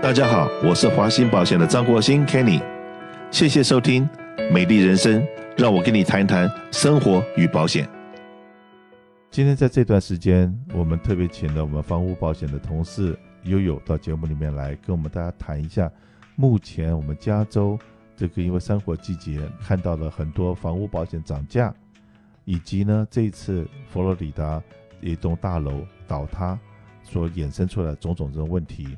大家好，我是华兴保险的张国兴 Kenny，谢谢收听《美丽人生》，让我跟你谈谈生活与保险。今天在这段时间，我们特别请了我们房屋保险的同事悠悠到节目里面来，跟我们大家谈一下，目前我们加州这个因为山火季节，看到了很多房屋保险涨价，以及呢这一次佛罗里达一栋大楼倒塌所衍生出来种种这种问题。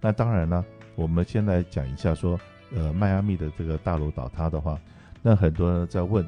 那当然呢，我们先来讲一下说，呃，迈阿密的这个大楼倒塌的话，那很多人在问，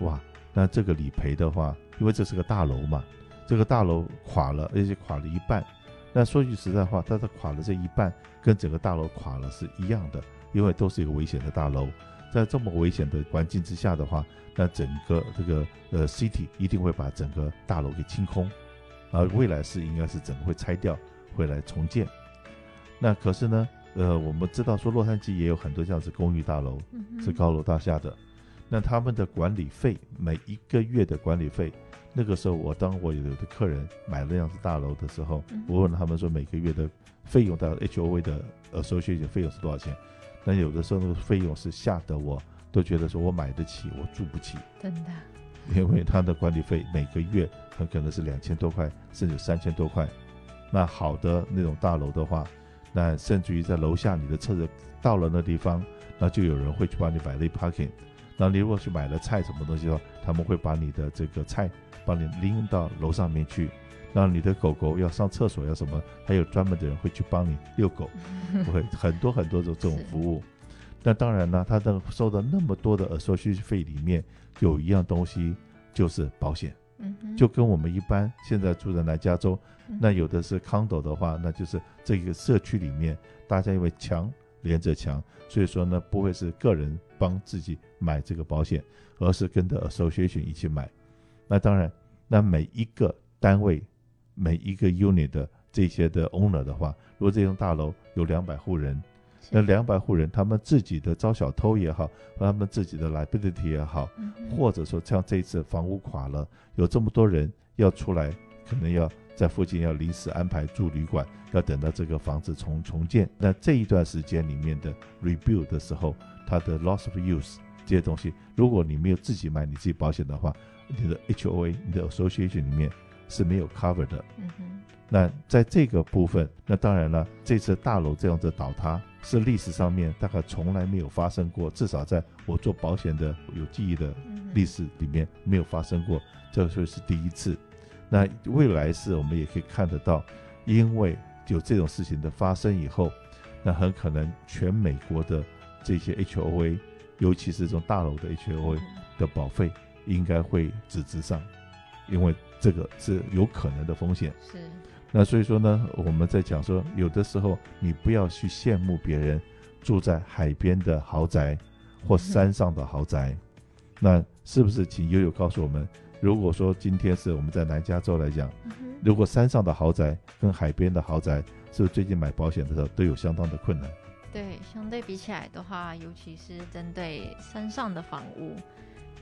哇，那这个理赔的话，因为这是个大楼嘛，这个大楼垮了，而且垮了一半。那说句实在话，它的垮了这一半，跟整个大楼垮了是一样的，因为都是一个危险的大楼。在这么危险的环境之下的话，那整个这个呃 city 一定会把整个大楼给清空，而未来是应该是整个会拆掉，会来重建。那可是呢，呃，我们知道说洛杉矶也有很多这样子公寓大楼，是高楼大厦的。那他们的管理费，每一个月的管理费，那个时候我当我有的客人买了这样子大楼的时候，我问他们说每个月的费用到 HOA 的呃收取费用是多少钱？那有的时候那个费用是吓得我都觉得说我买得起，我住不起。真的。因为他的管理费每个月很可能是两千多块，甚至三千多块。那好的那种大楼的话。那甚至于在楼下，你的车子到了那地方，那就有人会去帮你 valet parking。那你如果去买了菜什么东西的话，他们会把你的这个菜帮你拎到楼上面去。那你的狗狗要上厕所要什么，还有专门的人会去帮你遛狗，会很多很多的这种服务。那当然呢，他的收的那么多的 association 费里面，有一样东西就是保险。就跟我们一般现在住在南加州，那有的是 condo 的话，那就是这个社区里面大家因为墙连着墙，所以说呢不会是个人帮自己买这个保险，而是跟着 association 一起买。那当然，那每一个单位每一个 unit 的这些的 owner 的话，如果这栋大楼有两百户人。那两百户人，他们自己的招小偷也好，和他们自己的 liability 也好，或者说像这一次房屋垮了，有这么多人要出来，可能要在附近要临时安排住旅馆，要等到这个房子重重建。那这一段时间里面的 rebuild 的时候，它的 loss of use 这些东西，如果你没有自己买你自己保险的话，你的 HOA、你的 association 里面是没有 cover 的。那在这个部分，那当然了，这次大楼这样子倒塌是历史上面大概从来没有发生过，至少在我做保险的有记忆的历史里面没有发生过，这个是第一次。那未来是我们也可以看得到，因为有这种事情的发生以后，那很可能全美国的这些 HOA，尤其是这种大楼的 HOA 的保费应该会直直上，因为这个是有可能的风险。是。那所以说呢，我们在讲说，有的时候你不要去羡慕别人住在海边的豪宅或山上的豪宅。那是不是请悠悠告诉我们，如果说今天是我们在南加州来讲，如果山上的豪宅跟海边的豪宅，是不是最近买保险的时候都有相当的困难？对，相对比起来的话，尤其是针对山上的房屋，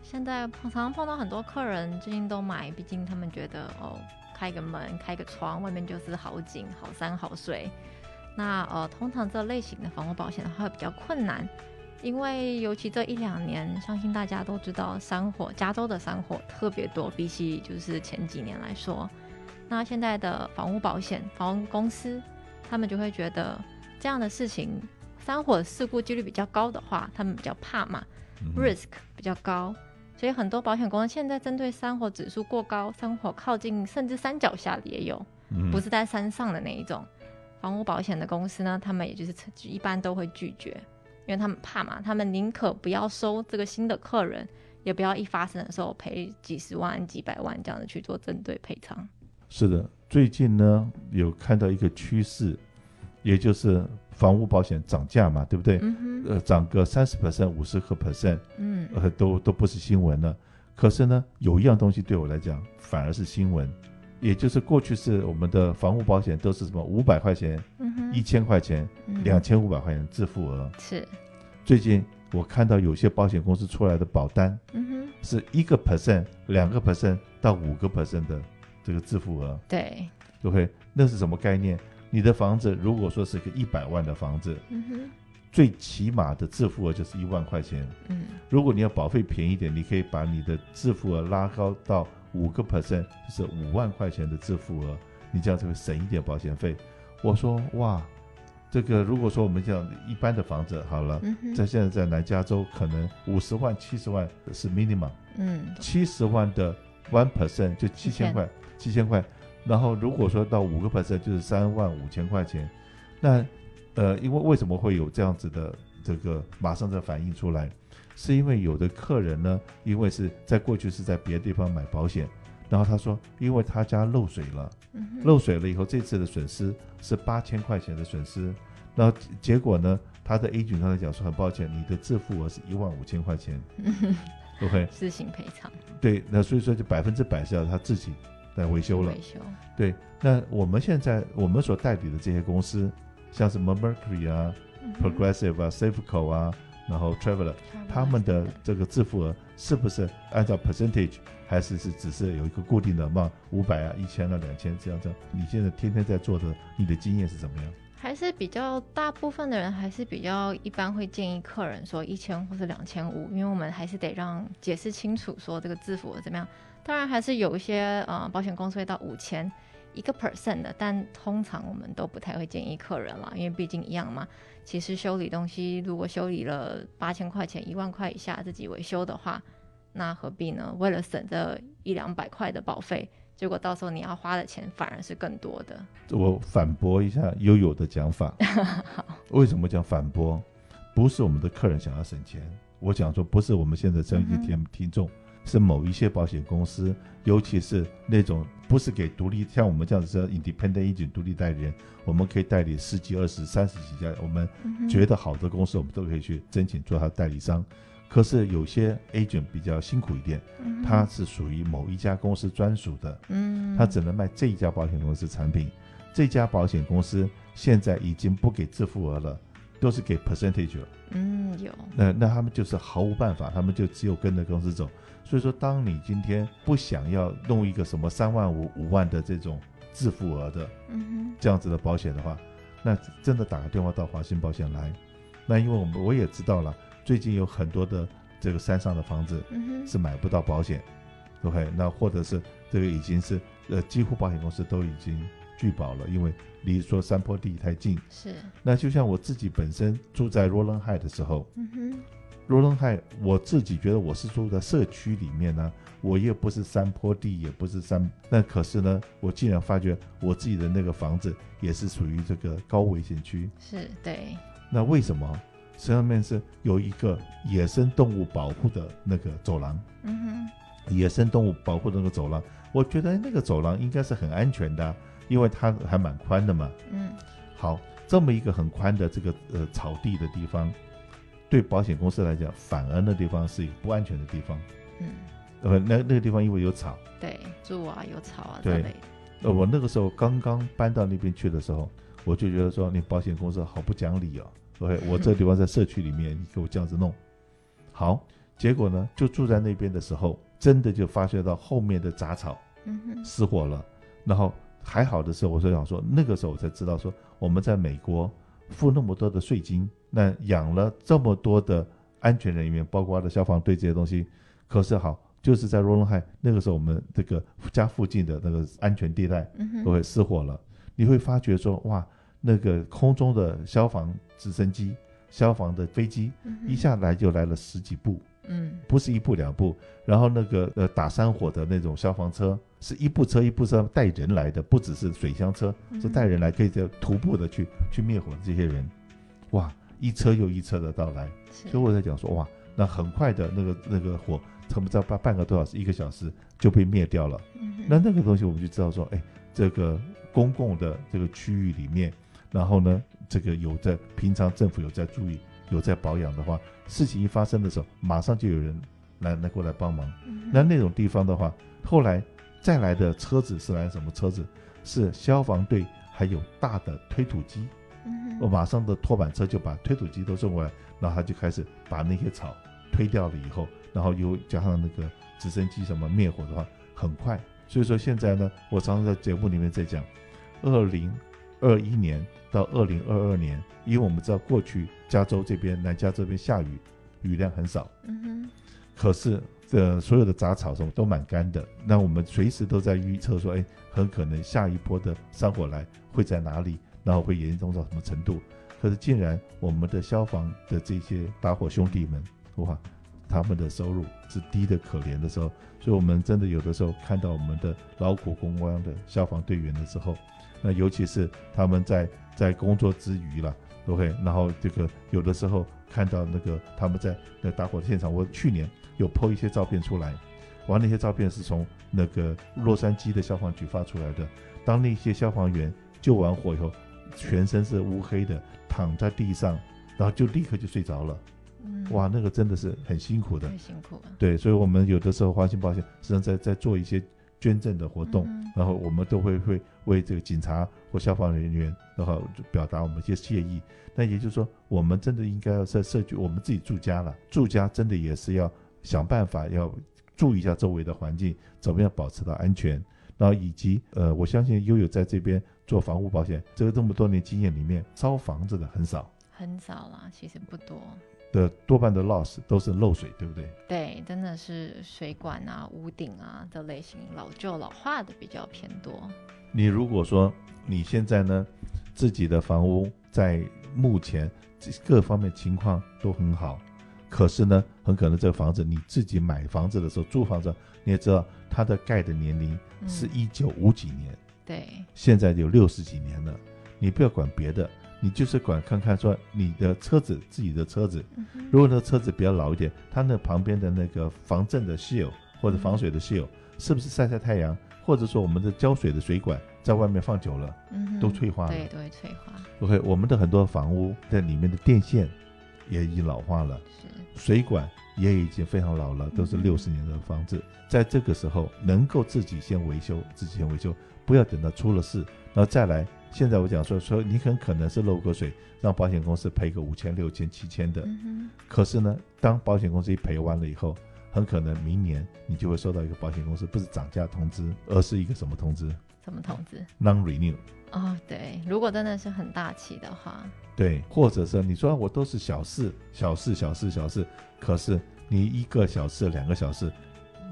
现在常常碰到很多客人最近都买，毕竟他们觉得哦。开个门，开个窗，外面就是好景、好山、好水。那呃，通常这类型的房屋保险的话会比较困难，因为尤其这一两年，相信大家都知道山火，加州的山火特别多，比起就是前几年来说。那现在的房屋保险、房屋公司，他们就会觉得这样的事情，山火事故几率比较高的话，他们比较怕嘛，risk 比较高。所以很多保险公司现在针对山火指数过高、山火靠近甚至山脚下的也有，不是在山上的那一种，房屋保险的公司呢，他们也就是一般都会拒绝，因为他们怕嘛，他们宁可不要收这个新的客人，也不要一发生的时候赔几十万、几百万这样子去做针对赔偿。是的，最近呢有看到一个趋势，也就是。房屋保险涨价嘛，对不对？嗯、呃，涨个三十 percent、五十个 percent，嗯，呃，都都不是新闻了。可是呢，有一样东西对我来讲反而是新闻，也就是过去是我们的房屋保险都是什么五百块钱、一千块钱、两千五百块钱自付额。是。最近我看到有些保险公司出来的保单，嗯哼，是一个 percent、两个 percent 到五个 percent 的这个自付额。对。OK，那是什么概念？你的房子如果说是个一百万的房子，嗯哼，最起码的自付额就是一万块钱。嗯，如果你要保费便宜一点，你可以把你的自付额拉高到五个 percent，就是五万块钱的自付额，你这样就会省一点保险费。我说哇，这个如果说我们这样一般的房子好了，嗯、在现在在南加州可能五十万、七十万是 minimum，嗯，七十万的 one percent 就七千块，七千块。然后如果说到五个 percent 就是三万五千块钱，那呃，因为为什么会有这样子的这个马上在反映出来，是因为有的客人呢，因为是在过去是在别的地方买保险，然后他说，因为他家漏水了，漏水了以后这次的损失是八千块钱的损失，然后结果呢，他的 agent 刚才讲说很抱歉，你的自付额是一万五千块钱，OK，自行赔偿，对，那所以说就百分之百是要他自己。在维修了，维修。对，那我们现在我们所代理的这些公司，像什么 Mercury 啊、嗯、Progressive 啊、Safeco 啊，然后 Traveler，他们的这个自付额是不是按照 percentage，还是是只是有一个固定的嘛？五百啊、一千啊、两千这样这样？你现在天天在做的，你的经验是怎么样？还是比较大部分的人还是比较一般会建议客人说一千或是两千五，因为我们还是得让解释清楚说这个自付怎么样。当然还是有一些呃保险公司会到五千一个 percent 的，但通常我们都不太会建议客人了，因为毕竟一样嘛。其实修理东西如果修理了八千块钱、一万块以下自己维修的话，那何必呢？为了省这一两百块的保费，结果到时候你要花的钱反而是更多的。我反驳一下悠悠的讲法。好 为什么讲反驳？不是我们的客人想要省钱，我讲说不是我们现在这一听听众。嗯是某一些保险公司，尤其是那种不是给独立，像我们这样子叫 independent agent 独立代理人，我们可以代理十几、二十、三十几家，我们觉得好的公司，我们都可以去申请做他的代理商。可是有些 agent 比较辛苦一点，他是属于某一家公司专属的，他只能卖这一家保险公司产品。这家保险公司现在已经不给自付额了，都是给 percentage 了。嗯，有。那那他们就是毫无办法，他们就只有跟着公司走。所以说，当你今天不想要弄一个什么三万五、五万的这种自付额的，嗯这样子的保险的话，那真的打个电话到华信保险来。那因为我们我也知道了，最近有很多的这个山上的房子是买不到保险，OK，那或者是这个已经是呃几乎保险公司都已经拒保了，因为离说山坡地太近。是。那就像我自己本身住在罗伦海的时候。嗯哼。罗伦海，我自己觉得我是住在社区里面呢，我也不是山坡地，也不是山，那可是呢，我竟然发觉我自己的那个房子也是属于这个高危险区。是对。那为什么？上面是有一个野生动物保护的那个走廊。嗯哼。野生动物保护的那个走廊，我觉得那个走廊应该是很安全的，因为它还蛮宽的嘛。嗯。好，这么一个很宽的这个呃草地的地方。对保险公司来讲，反而那地方是一个不安全的地方。嗯，呃，那那个地方因为有草，对，住啊，有草啊，对。呃，我那个时候刚刚搬到那边去的时候，我就觉得说，你保险公司好不讲理哦。OK，我这个地方在社区里面，你给我这样子弄，好，结果呢，就住在那边的时候，真的就发现到后面的杂草，失火了。然后还好的时候，我就想说，那个时候我才知道说，我们在美国付那么多的税金。那养了这么多的安全人员，包括的消防队这些东西，可是好，就是在罗伦海那个时候，我们这个家附近的那个安全地带都会失火了。嗯、你会发觉说，哇，那个空中的消防直升机、消防的飞机一下来就来了十几部，嗯，不是一部两部。然后那个呃打山火的那种消防车，是一部车一部车带人来的，不只是水箱车，是带人来可以在徒步的去去灭火的这些人，哇。一车又一车的到来，所以我在讲说，哇，那很快的那个那个火，差不多半半个多小时、一个小时就被灭掉了。嗯、那那个东西我们就知道说，哎，这个公共的这个区域里面，然后呢，这个有在平常政府有在注意、有在保养的话，事情一发生的时候，马上就有人来来过来帮忙。嗯、那那种地方的话，后来再来的车子是来什么车子？是消防队，还有大的推土机。我马上的拖板车就把推土机都送过来，然后他就开始把那些草推掉了以后，然后又加上那个直升机什么灭火的话，很快。所以说现在呢，我常常在节目里面在讲，二零二一年到二零二二年，因为我们知道过去加州这边南加州这边下雨，雨量很少，嗯哼，可是这所有的杂草什么都蛮干的，那我们随时都在预测说，哎，很可能下一波的山火来会在哪里，然后会严重到什么程度？可是竟然我们的消防的这些打火兄弟们，哇，他们的收入是低的可怜的时候，所以我们真的有的时候看到我们的劳苦功高的消防队员的时候，那尤其是他们在在工作之余了，OK，然后这个有的时候看到那个他们在那打火的现场，我去年有 po 一些照片出来，完那些照片是从那个洛杉矶的消防局发出来的，当那些消防员救完火以后，全身是乌黑的。躺在地上，然后就立刻就睡着了。嗯，哇，那个真的是很辛苦的。很辛苦了。对，所以我们有的时候华信保险实际上在在做一些捐赠的活动，嗯、然后我们都会会为这个警察或消防人员，然后表达我们一些谢意。那也就是说，我们真的应该要在社区，我们自己住家了，住家真的也是要想办法要注意一下周围的环境，怎么样保持到安全。然后以及呃，我相信悠悠在这边。做房屋保险，这个这么多年经验里面，烧房子的很少，很少啦，其实不多。的多半的 loss 都是漏水，对不对？对，真的是水管啊、屋顶啊的类型，老旧老化的比较偏多。你如果说你现在呢，自己的房屋在目前各方面情况都很好，可是呢，很可能这个房子你自己买房子的时候租房子，你也知道它的盖的年龄是一九五几年。嗯对，现在有六十几年了，你不要管别的，你就是管看看说你的车子，自己的车子，如果那车子比较老一点，它那旁边的那个防震的 seal 或者防水的 seal 是不是晒晒太阳，或者说我们的浇水的水管在外面放久了，都脆化了，对，都会脆化。OK，我们的很多房屋的里面的电线也已经老化了，水管也已经非常老了，都是六十年的房子，在这个时候能够自己先维修，自己先维修。不要等到出了事，然后再来。现在我讲说说，你很可能是漏个水，让保险公司赔个五千、六千、七千的。嗯、可是呢，当保险公司一赔完了以后，很可能明年你就会收到一个保险公司不是涨价通知，而是一个什么通知？什么通知？Non-renew。哦，对，如果真的是很大气的话，对，或者是你说我都是小事、小事、小事、小事，可是你一个小事、两个小事，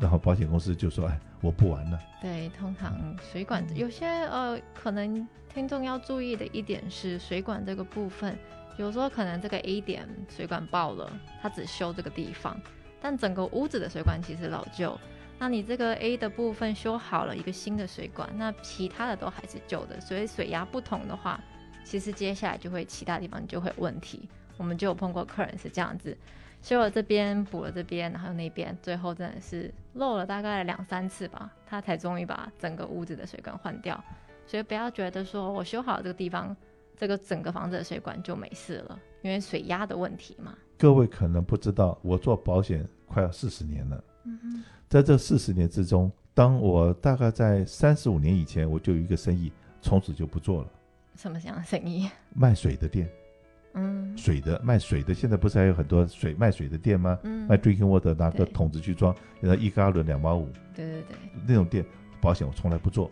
然后保险公司就说，哎。我不玩了。对，通常水管有些呃，可能听众要注意的一点是，水管这个部分，比如说可能这个 A 点水管爆了，它只修这个地方，但整个屋子的水管其实老旧。那你这个 A 的部分修好了一个新的水管，那其他的都还是旧的，所以水压不同的话，其实接下来就会其他地方就会有问题。我们就有碰过客人是这样子。修了这边，补了这边，然后那边，最后真的是漏了大概两三次吧，他才终于把整个屋子的水管换掉。所以不要觉得说我修好了这个地方，这个整个房子的水管就没事了，因为水压的问题嘛。各位可能不知道，我做保险快要四十年了。嗯，在这四十年之中，当我大概在三十五年以前，我就有一个生意，从此就不做了。什么样的生意？卖水的店。嗯，水的卖水的，现在不是还有很多水卖水的店吗？嗯，卖 drinking water 拿个桶子去装，然后一加仑两毛五。对对对，那种店保险我从来不做。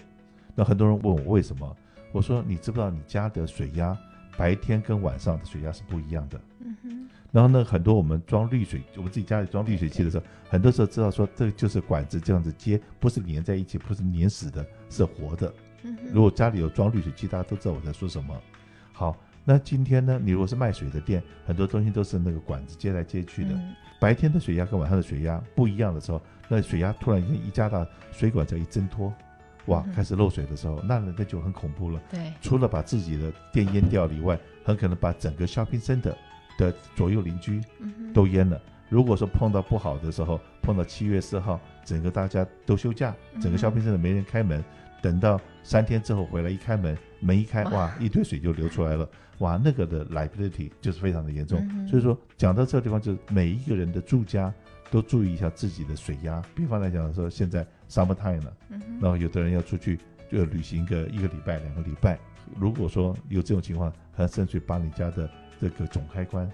那很多人问我为什么？我说你知不知道你家的水压白天跟晚上的水压是不一样的？嗯哼。然后呢，很多我们装滤水，我们自己家里装滤水器的时候，很多时候知道说这个就是管子这样子接，不是粘在一起，不是粘死的，是活的。如果家里有装滤水器，大家都知道我在说什么。好。那今天呢？你如果是卖水的店，很多东西都是那个管子接来接去的。嗯、白天的水压跟晚上的水压不一样的时候，那水压突然间一加大，水管再一挣脱，哇，开始漏水的时候，嗯、那那就很恐怖了。对，除了把自己的店淹掉了以外，很可能把整个 shopping center 的左右邻居都淹了。嗯、如果说碰到不好的时候，碰到七月四号，整个大家都休假，整个 shopping center 没人开门，嗯、等到三天之后回来一开门，门一开，哇，一堆水就流出来了。哇，那个的 liability 就是非常的严重，嗯、所以说讲到这个地方，就是每一个人的住家都注意一下自己的水压。比方来讲说，现在 summer time 了，嗯、哼然后有的人要出去就旅行个一个礼拜、两个礼拜。如果说有这种情况，还甚至把你家的这个总开关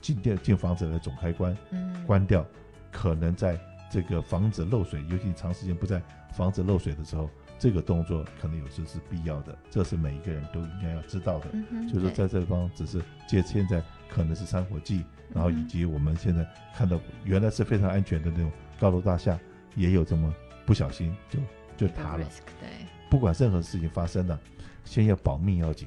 进电进房子的总开关嗯关掉，嗯、可能在这个房子漏水，尤其长时间不在房子漏水的时候，这个动作可能有时是必要的，这是每一个人都应该要知道的。就是说在这方只是借现在可能是三火剂，然后以及我们现在看到原来是非常安全的那种高楼大厦，也有这么不小心就就塌了。对，不管任何事情发生了，先要保命要紧，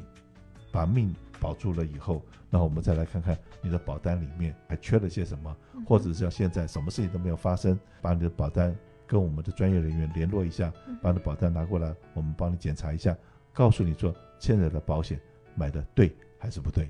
把命保住了以后，那我们再来看看你的保单里面还缺了些什么，或者是要现在什么事情都没有发生，把你的保单跟我们的专业人员联络一下，把你的保单拿过来，我们帮你检查一下，告诉你说现在的保险买的对还是不对。